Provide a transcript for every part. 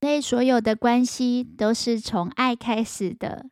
类，所有的关系都是从爱开始的。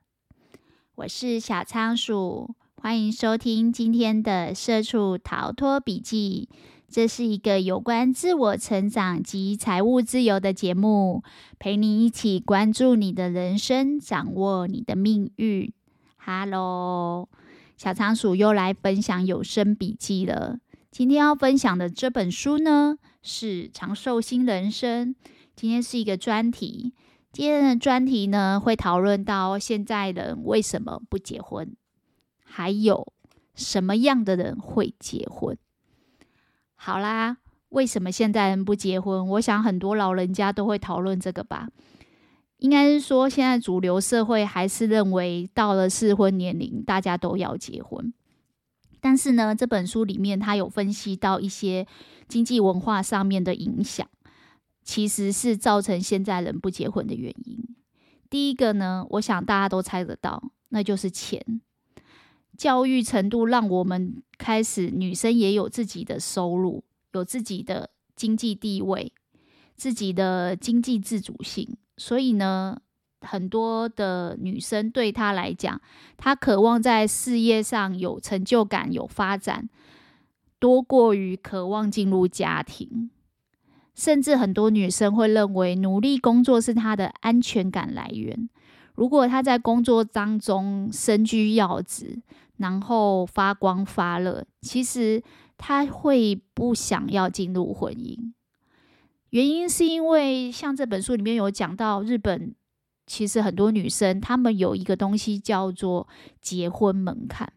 我是小仓鼠，欢迎收听今天的《社畜逃脱笔记》。这是一个有关自我成长及财务自由的节目，陪你一起关注你的人生，掌握你的命运。Hello，小仓鼠又来分享有声笔记了。今天要分享的这本书呢，是《长寿新人生》。今天是一个专题，今天的专题呢，会讨论到现在人为什么不结婚，还有什么样的人会结婚。好啦，为什么现在人不结婚？我想很多老人家都会讨论这个吧。应该是说，现在主流社会还是认为到了适婚年龄，大家都要结婚。但是呢，这本书里面它有分析到一些经济文化上面的影响。其实是造成现在人不结婚的原因。第一个呢，我想大家都猜得到，那就是钱。教育程度让我们开始，女生也有自己的收入，有自己的经济地位，自己的经济自主性。所以呢，很多的女生对她来讲，她渴望在事业上有成就感、有发展，多过于渴望进入家庭。甚至很多女生会认为努力工作是她的安全感来源。如果她在工作当中身居要职，然后发光发热，其实她会不想要进入婚姻。原因是因为像这本书里面有讲到，日本其实很多女生她们有一个东西叫做结婚门槛。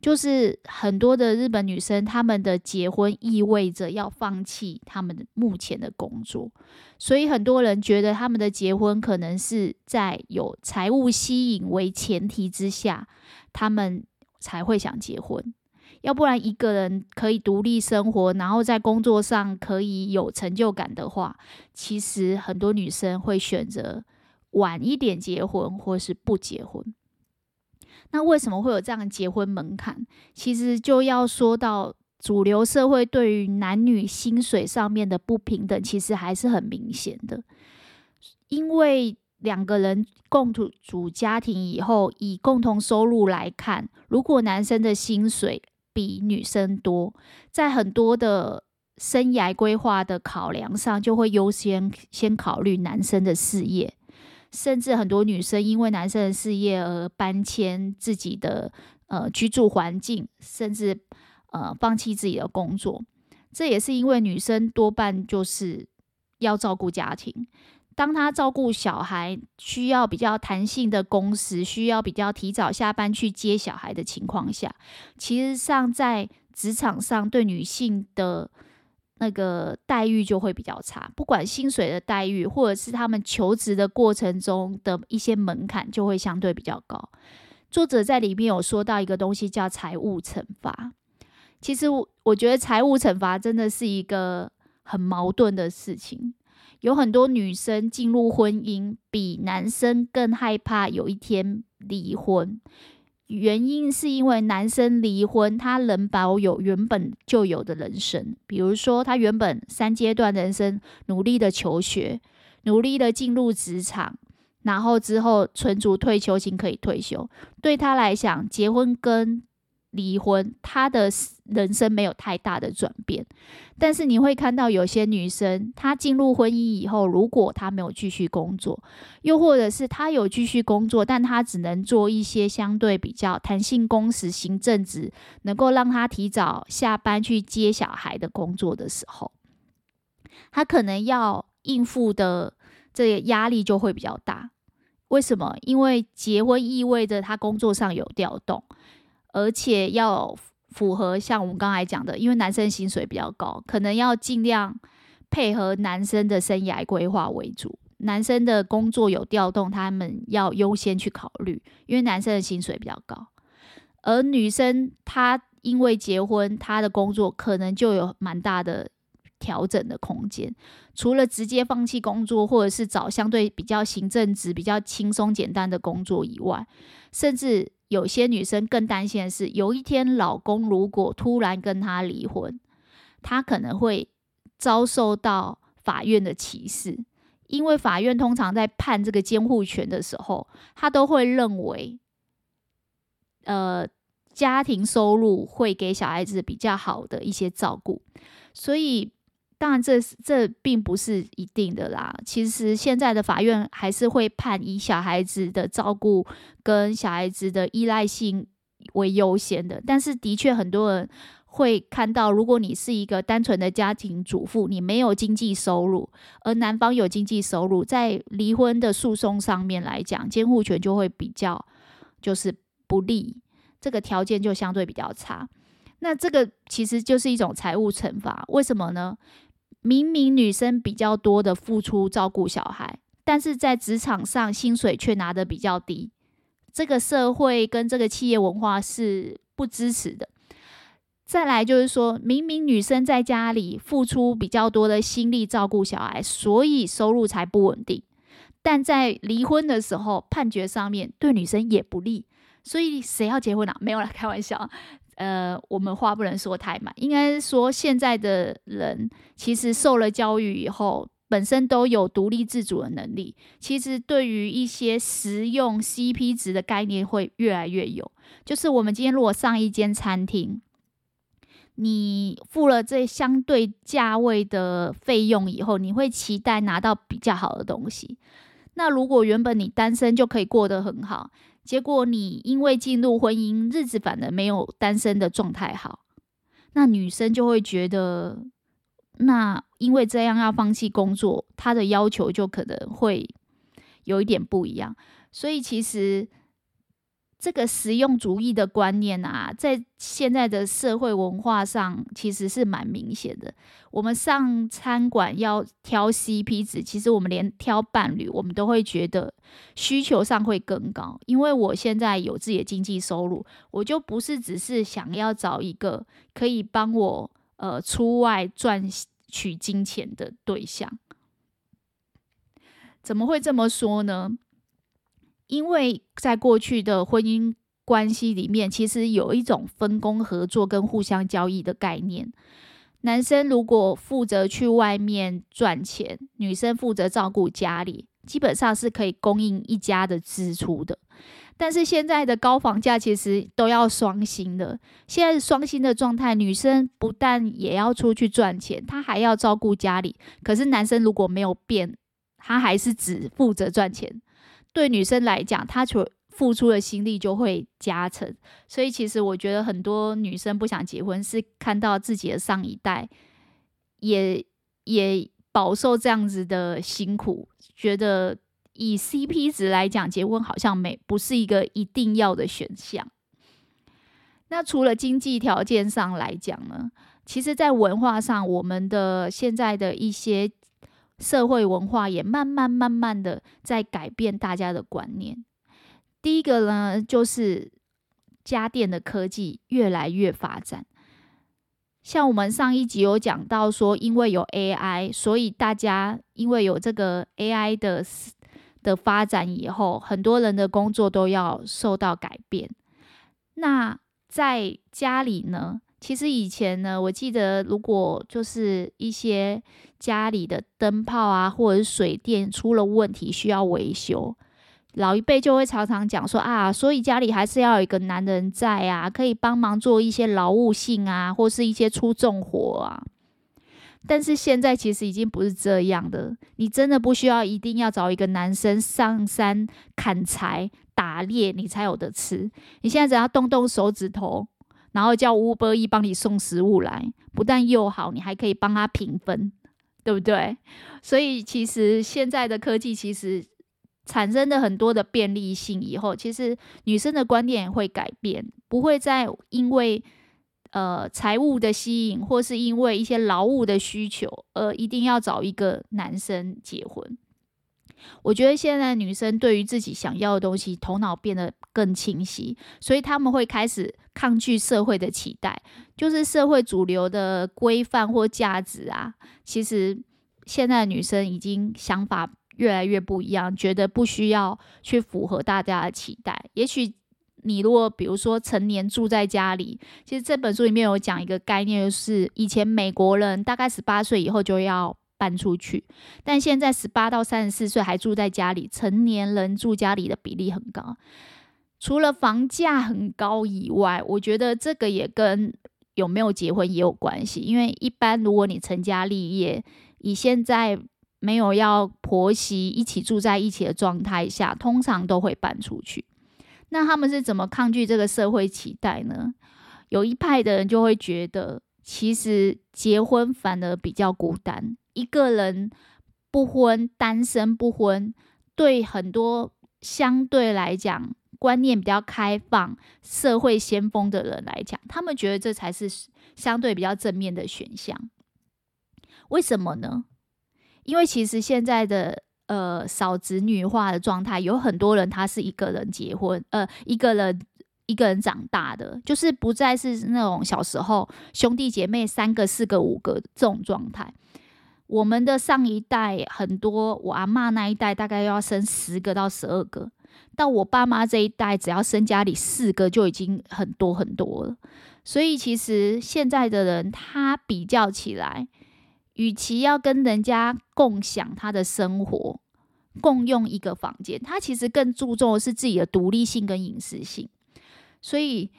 就是很多的日本女生，她们的结婚意味着要放弃她们的目前的工作，所以很多人觉得他们的结婚可能是在有财务吸引为前提之下，他们才会想结婚。要不然一个人可以独立生活，然后在工作上可以有成就感的话，其实很多女生会选择晚一点结婚，或是不结婚。那为什么会有这样的结婚门槛？其实就要说到主流社会对于男女薪水上面的不平等，其实还是很明显的。因为两个人共同组家庭以后，以共同收入来看，如果男生的薪水比女生多，在很多的生涯规划的考量上，就会优先先考虑男生的事业。甚至很多女生因为男生的事业而搬迁自己的呃居住环境，甚至呃放弃自己的工作。这也是因为女生多半就是要照顾家庭，当她照顾小孩需要比较弹性的工时，需要比较提早下班去接小孩的情况下，其实上在职场上对女性的。那个待遇就会比较差，不管薪水的待遇，或者是他们求职的过程中的一些门槛，就会相对比较高。作者在里面有说到一个东西叫财务惩罚。其实我我觉得财务惩罚真的是一个很矛盾的事情。有很多女生进入婚姻，比男生更害怕有一天离婚。原因是因为男生离婚，他能保有原本就有的人生，比如说他原本三阶段人生努力的求学，努力的进入职场，然后之后存足退休金可以退休。对他来讲，结婚跟离婚，她的人生没有太大的转变，但是你会看到有些女生，她进入婚姻以后，如果她没有继续工作，又或者是她有继续工作，但她只能做一些相对比较弹性工时、行政职，能够让她提早下班去接小孩的工作的时候，她可能要应付的这个压力就会比较大。为什么？因为结婚意味着她工作上有调动。而且要符合像我们刚才讲的，因为男生薪水比较高，可能要尽量配合男生的生涯规划为主。男生的工作有调动，他们要优先去考虑，因为男生的薪水比较高。而女生她因为结婚，她的工作可能就有蛮大的调整的空间。除了直接放弃工作，或者是找相对比较行政职、比较轻松简单的工作以外，甚至。有些女生更担心的是，有一天老公如果突然跟她离婚，她可能会遭受到法院的歧视，因为法院通常在判这个监护权的时候，他都会认为，呃，家庭收入会给小孩子比较好的一些照顾，所以当然这这并不是一定的啦。其实现在的法院还是会判以小孩子的照顾跟小孩子的依赖性为优先的，但是的确很多人。会看到，如果你是一个单纯的家庭主妇，你没有经济收入，而男方有经济收入，在离婚的诉讼上面来讲，监护权就会比较就是不利，这个条件就相对比较差。那这个其实就是一种财务惩罚，为什么呢？明明女生比较多的付出照顾小孩，但是在职场上薪水却拿得比较低，这个社会跟这个企业文化是不支持的。再来就是说，明明女生在家里付出比较多的心力照顾小孩，所以收入才不稳定。但在离婚的时候，判决上面对女生也不利。所以谁要结婚呢？没有啦，开玩笑。呃，我们话不能说太满，应该说现在的人其实受了教育以后，本身都有独立自主的能力。其实对于一些实用 CP 值的概念会越来越有。就是我们今天如果上一间餐厅。你付了这相对价位的费用以后，你会期待拿到比较好的东西。那如果原本你单身就可以过得很好，结果你因为进入婚姻，日子反而没有单身的状态好，那女生就会觉得，那因为这样要放弃工作，她的要求就可能会有一点不一样。所以其实。这个实用主义的观念啊，在现在的社会文化上其实是蛮明显的。我们上餐馆要挑 CP 值，其实我们连挑伴侣，我们都会觉得需求上会更高。因为我现在有自己的经济收入，我就不是只是想要找一个可以帮我呃出外赚取金钱的对象。怎么会这么说呢？因为在过去的婚姻关系里面，其实有一种分工合作跟互相交易的概念。男生如果负责去外面赚钱，女生负责照顾家里，基本上是可以供应一家的支出的。但是现在的高房价其实都要双薪的，现在是双薪的状态，女生不但也要出去赚钱，她还要照顾家里。可是男生如果没有变，他还是只负责赚钱。对女生来讲，她所付出的心力就会加成，所以其实我觉得很多女生不想结婚，是看到自己的上一代也也饱受这样子的辛苦，觉得以 CP 值来讲，结婚好像没不是一个一定要的选项。那除了经济条件上来讲呢，其实在文化上，我们的现在的一些。社会文化也慢慢慢慢的在改变大家的观念。第一个呢，就是家电的科技越来越发展。像我们上一集有讲到说，因为有 AI，所以大家因为有这个 AI 的的发展以后，很多人的工作都要受到改变。那在家里呢？其实以前呢，我记得如果就是一些家里的灯泡啊，或者是水电出了问题需要维修，老一辈就会常常讲说啊，所以家里还是要有一个男人在啊，可以帮忙做一些劳务性啊，或是一些出重活啊。但是现在其实已经不是这样的，你真的不需要一定要找一个男生上山砍柴打猎，你才有得吃。你现在只要动动手指头。然后叫 Uber Eats 帮你送食物来，不但又好，你还可以帮他平分，对不对？所以其实现在的科技其实产生了很多的便利性，以后其实女生的观念也会改变，不会再因为呃财务的吸引，或是因为一些劳务的需求，而一定要找一个男生结婚。我觉得现在女生对于自己想要的东西，头脑变得更清晰，所以他们会开始抗拒社会的期待，就是社会主流的规范或价值啊。其实现在女生已经想法越来越不一样，觉得不需要去符合大家的期待。也许你如果比如说成年住在家里，其实这本书里面有讲一个概念，就是以前美国人大概十八岁以后就要搬出去。但现在十八到三十四岁还住在家里，成年人住家里的比例很高。除了房价很高以外，我觉得这个也跟有没有结婚也有关系。因为一般如果你成家立业，以现在没有要婆媳一起住在一起的状态下，通常都会搬出去。那他们是怎么抗拒这个社会期待呢？有一派的人就会觉得，其实结婚反而比较孤单，一个人不婚、单身不婚，对很多相对来讲观念比较开放、社会先锋的人来讲，他们觉得这才是相对比较正面的选项。为什么呢？因为其实现在的呃少子女化的状态，有很多人他是一个人结婚，呃一个人一个人长大的，就是不再是那种小时候兄弟姐妹三个、四个、五个这种状态。我们的上一代很多，我阿嬷那一代大概要生十个到十二个，到我爸妈这一代，只要生家里四个就已经很多很多了。所以其实现在的人，他比较起来。与其要跟人家共享他的生活，共用一个房间，他其实更注重的是自己的独立性跟隐私性。所以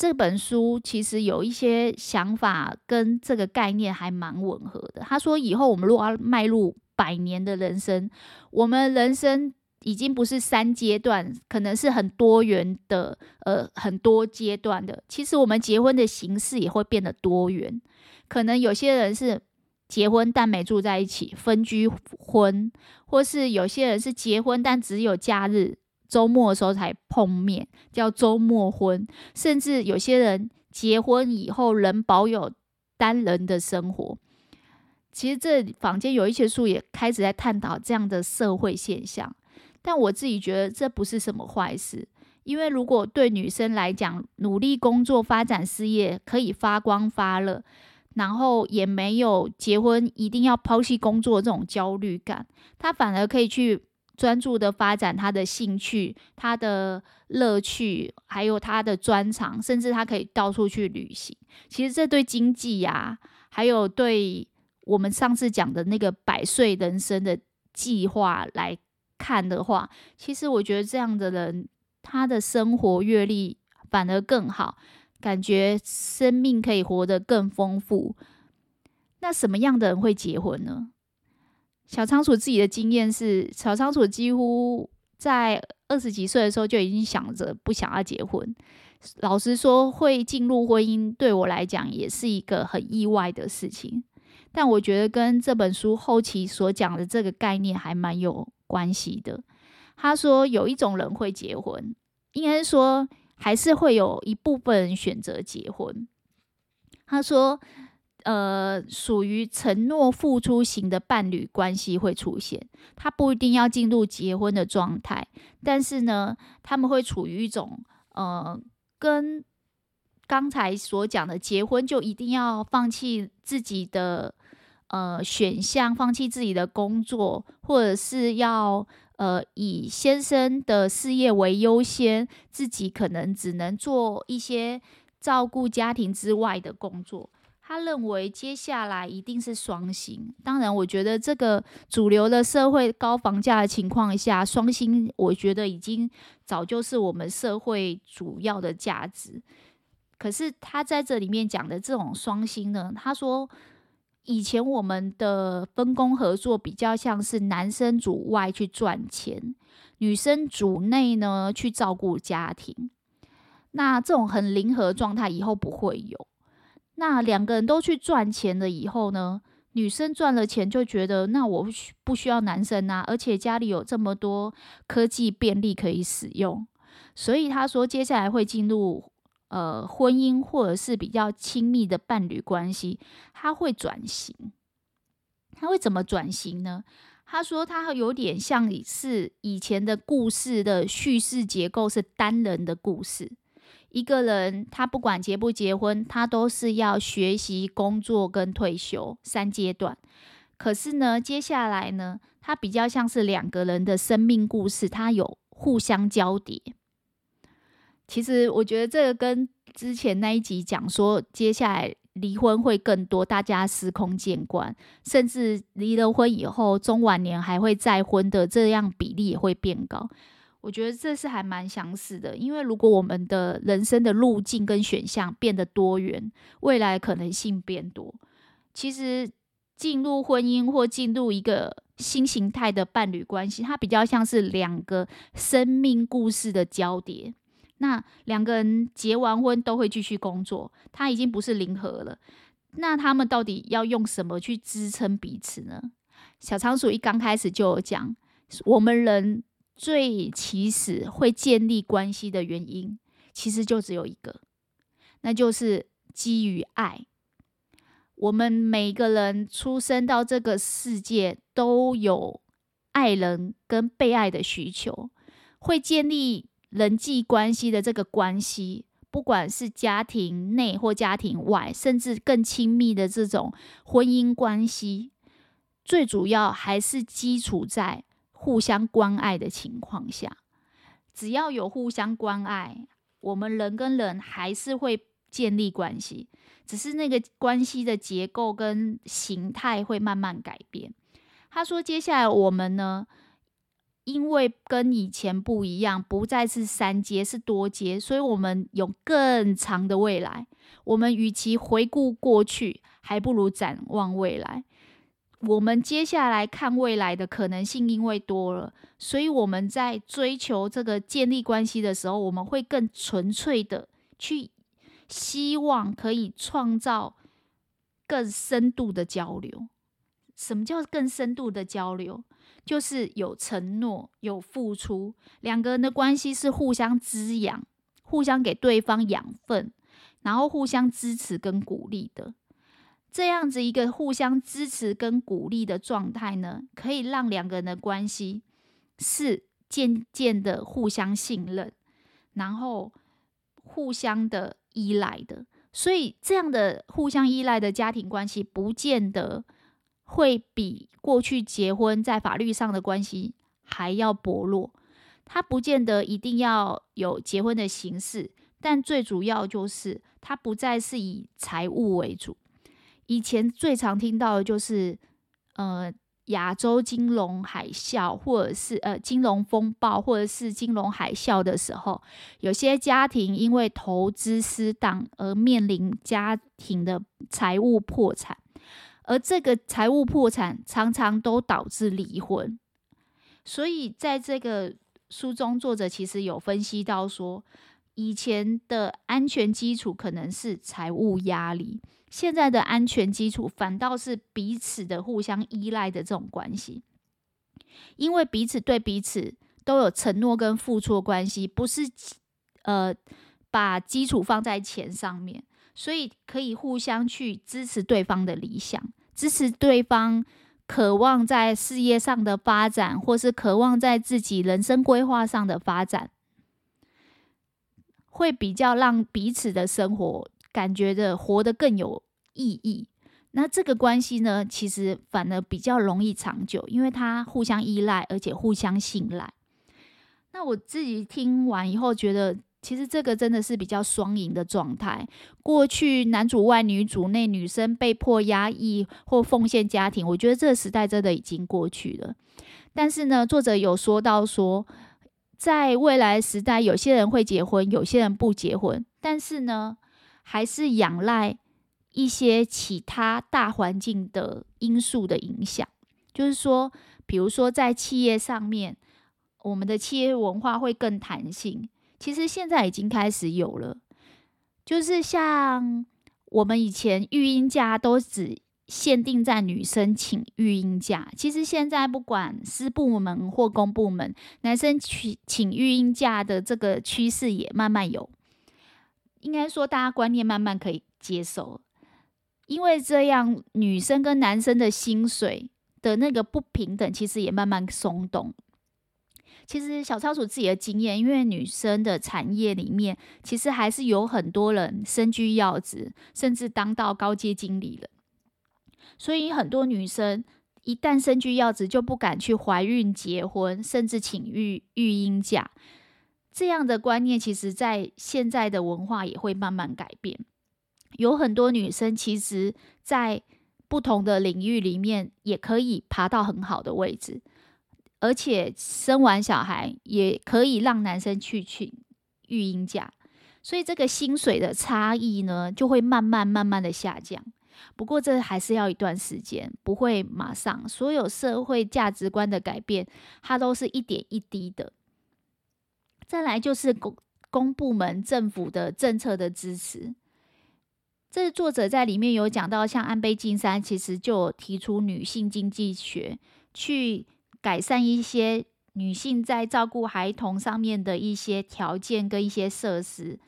这本书其实有一些想法跟这个概念还蛮吻合的。他说，以后我们如果要迈入百年的人生，我们人生已经不是三阶段，可能是很多元的，呃，很多阶段的。其实我们结婚的形式也会变得多元，可能有些人是。结婚但没住在一起，分居婚，或是有些人是结婚但只有假日、周末的时候才碰面，叫周末婚。甚至有些人结婚以后仍保有单人的生活。其实这坊间有一些书也开始在探讨这样的社会现象，但我自己觉得这不是什么坏事，因为如果对女生来讲，努力工作、发展事业可以发光发热。然后也没有结婚一定要抛弃工作这种焦虑感，他反而可以去专注的发展他的兴趣、他的乐趣，还有他的专长，甚至他可以到处去旅行。其实这对经济呀，还有对我们上次讲的那个百岁人生的计划来看的话，其实我觉得这样的人，他的生活阅历反而更好。感觉生命可以活得更丰富。那什么样的人会结婚呢？小仓鼠自己的经验是，小仓鼠几乎在二十几岁的时候就已经想着不想要结婚。老实说，会进入婚姻对我来讲也是一个很意外的事情。但我觉得跟这本书后期所讲的这个概念还蛮有关系的。他说有一种人会结婚，应该说。还是会有一部分人选择结婚。他说：“呃，属于承诺付出型的伴侣关系会出现，他不一定要进入结婚的状态，但是呢，他们会处于一种呃，跟刚才所讲的结婚就一定要放弃自己的呃选项，放弃自己的工作，或者是要。”呃，以先生的事业为优先，自己可能只能做一些照顾家庭之外的工作。他认为接下来一定是双薪。当然，我觉得这个主流的社会高房价的情况下，双薪我觉得已经早就是我们社会主要的价值。可是他在这里面讲的这种双薪呢，他说。以前我们的分工合作比较像是男生主外去赚钱，女生主内呢去照顾家庭。那这种很灵活的状态以后不会有。那两个人都去赚钱了以后呢，女生赚了钱就觉得那我不需要男生啊，而且家里有这么多科技便利可以使用，所以他说接下来会进入。呃，婚姻或者是比较亲密的伴侣关系，他会转型。他会怎么转型呢？他说，他有点像是以前的故事的叙事结构是单人的故事。一个人，他不管结不结婚，他都是要学习、工作跟退休三阶段。可是呢，接下来呢，他比较像是两个人的生命故事，他有互相交叠。其实我觉得这个跟之前那一集讲说，接下来离婚会更多，大家司空见惯，甚至离了婚以后，中晚年还会再婚的这样比例也会变高。我觉得这是还蛮相似的，因为如果我们的人生的路径跟选项变得多元，未来可能性变多，其实进入婚姻或进入一个新形态的伴侣关系，它比较像是两个生命故事的交叠。那两个人结完婚都会继续工作，他已经不是零和了。那他们到底要用什么去支撑彼此呢？小仓鼠一刚开始就有讲，我们人最起始会建立关系的原因，其实就只有一个，那就是基于爱。我们每个人出生到这个世界，都有爱人跟被爱的需求，会建立。人际关系的这个关系，不管是家庭内或家庭外，甚至更亲密的这种婚姻关系，最主要还是基础在互相关爱的情况下。只要有互相关爱，我们人跟人还是会建立关系，只是那个关系的结构跟形态会慢慢改变。他说：“接下来我们呢？”因为跟以前不一样，不再是三阶，是多阶，所以我们有更长的未来。我们与其回顾过去，还不如展望未来。我们接下来看未来的可能性，因为多了，所以我们在追求这个建立关系的时候，我们会更纯粹的去希望可以创造更深度的交流。什么叫更深度的交流？就是有承诺、有付出，两个人的关系是互相滋养、互相给对方养分，然后互相支持跟鼓励的。这样子一个互相支持跟鼓励的状态呢，可以让两个人的关系是渐渐的互相信任，然后互相的依赖的。所以这样的互相依赖的家庭关系，不见得。会比过去结婚在法律上的关系还要薄弱，它不见得一定要有结婚的形式，但最主要就是它不再是以财务为主。以前最常听到的就是，呃，亚洲金融海啸，或者是呃金融风暴，或者是金融海啸的时候，有些家庭因为投资失当而面临家庭的财务破产。而这个财务破产常常都导致离婚，所以在这个书中，作者其实有分析到说，以前的安全基础可能是财务压力，现在的安全基础反倒是彼此的互相依赖的这种关系，因为彼此对彼此都有承诺跟付出的关系，不是呃把基础放在钱上面，所以可以互相去支持对方的理想。支持对方渴望在事业上的发展，或是渴望在自己人生规划上的发展，会比较让彼此的生活感觉的活得更有意义。那这个关系呢，其实反而比较容易长久，因为它互相依赖，而且互相信赖。那我自己听完以后觉得。其实这个真的是比较双赢的状态。过去男主外女主内，女生被迫压抑或奉献家庭，我觉得这个时代真的已经过去了。但是呢，作者有说到说，在未来时代，有些人会结婚，有些人不结婚，但是呢，还是仰赖一些其他大环境的因素的影响。就是说，比如说在企业上面，我们的企业文化会更弹性。其实现在已经开始有了，就是像我们以前育婴假都只限定在女生请育婴假，其实现在不管私部门或公部门，男生请请育婴假的这个趋势也慢慢有，应该说大家观念慢慢可以接受，因为这样女生跟男生的薪水的那个不平等，其实也慢慢松动。其实小仓鼠自己的经验，因为女生的产业里面，其实还是有很多人身居要职，甚至当到高阶经理了。所以很多女生一旦身居要职，就不敢去怀孕、结婚，甚至请育育婴假。这样的观念，其实在现在的文化也会慢慢改变。有很多女生其实，在不同的领域里面，也可以爬到很好的位置，而且生完小孩也可以让男生去请育婴假，所以这个薪水的差异呢，就会慢慢慢慢的下降。不过这还是要一段时间，不会马上。所有社会价值观的改变，它都是一点一滴的。再来就是公公部门政府的政策的支持。这作者在里面有讲到，像安倍晋三其实就提出女性经济学，去改善一些女性在照顾孩童上面的一些条件跟一些设施，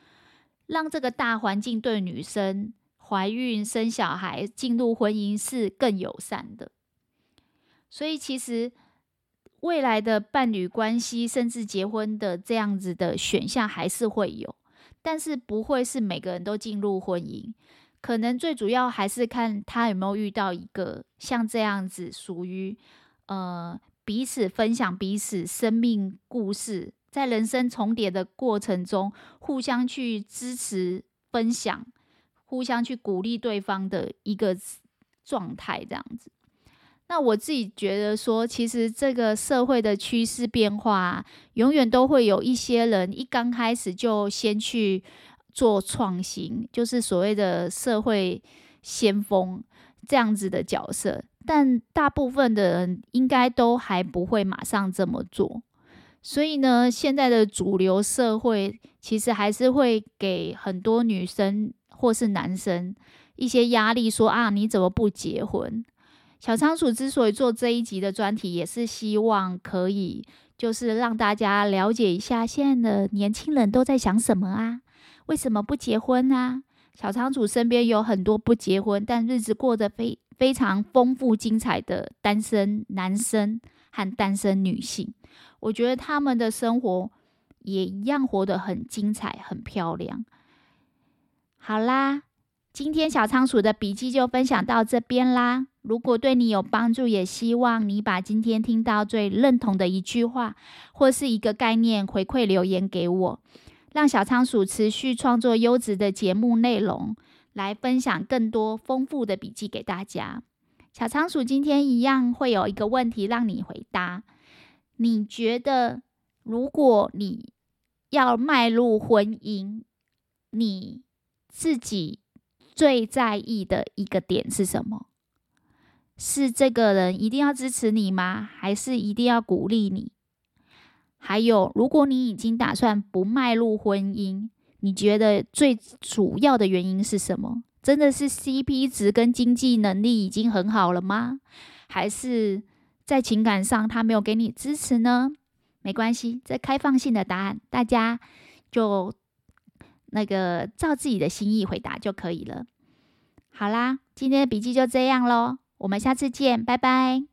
让这个大环境对女生怀孕、生小孩、进入婚姻是更友善的。所以其实未来的伴侣关系，甚至结婚的这样子的选项还是会有。但是不会是每个人都进入婚姻，可能最主要还是看他有没有遇到一个像这样子属于呃彼此分享彼此生命故事，在人生重叠的过程中互相去支持分享，互相去鼓励对方的一个状态，这样子。那我自己觉得说，其实这个社会的趋势变化，永远都会有一些人一刚开始就先去做创新，就是所谓的社会先锋这样子的角色。但大部分的人应该都还不会马上这么做。所以呢，现在的主流社会其实还是会给很多女生或是男生一些压力，说啊，你怎么不结婚？小仓鼠之所以做这一集的专题，也是希望可以，就是让大家了解一下现在的年轻人都在想什么啊？为什么不结婚啊？小仓鼠身边有很多不结婚，但日子过得非非常丰富精彩的单身男生和单身女性，我觉得他们的生活也一样活得很精彩、很漂亮。好啦。今天小仓鼠的笔记就分享到这边啦。如果对你有帮助，也希望你把今天听到最认同的一句话或是一个概念回馈留言给我，让小仓鼠持续创作优质的节目内容，来分享更多丰富的笔记给大家。小仓鼠今天一样会有一个问题让你回答：你觉得如果你要迈入婚姻，你自己最在意的一个点是什么？是这个人一定要支持你吗？还是一定要鼓励你？还有，如果你已经打算不迈入婚姻，你觉得最主要的原因是什么？真的是 CP 值跟经济能力已经很好了吗？还是在情感上他没有给你支持呢？没关系，这开放性的答案，大家就。那个照自己的心意回答就可以了。好啦，今天的笔记就这样喽，我们下次见，拜拜。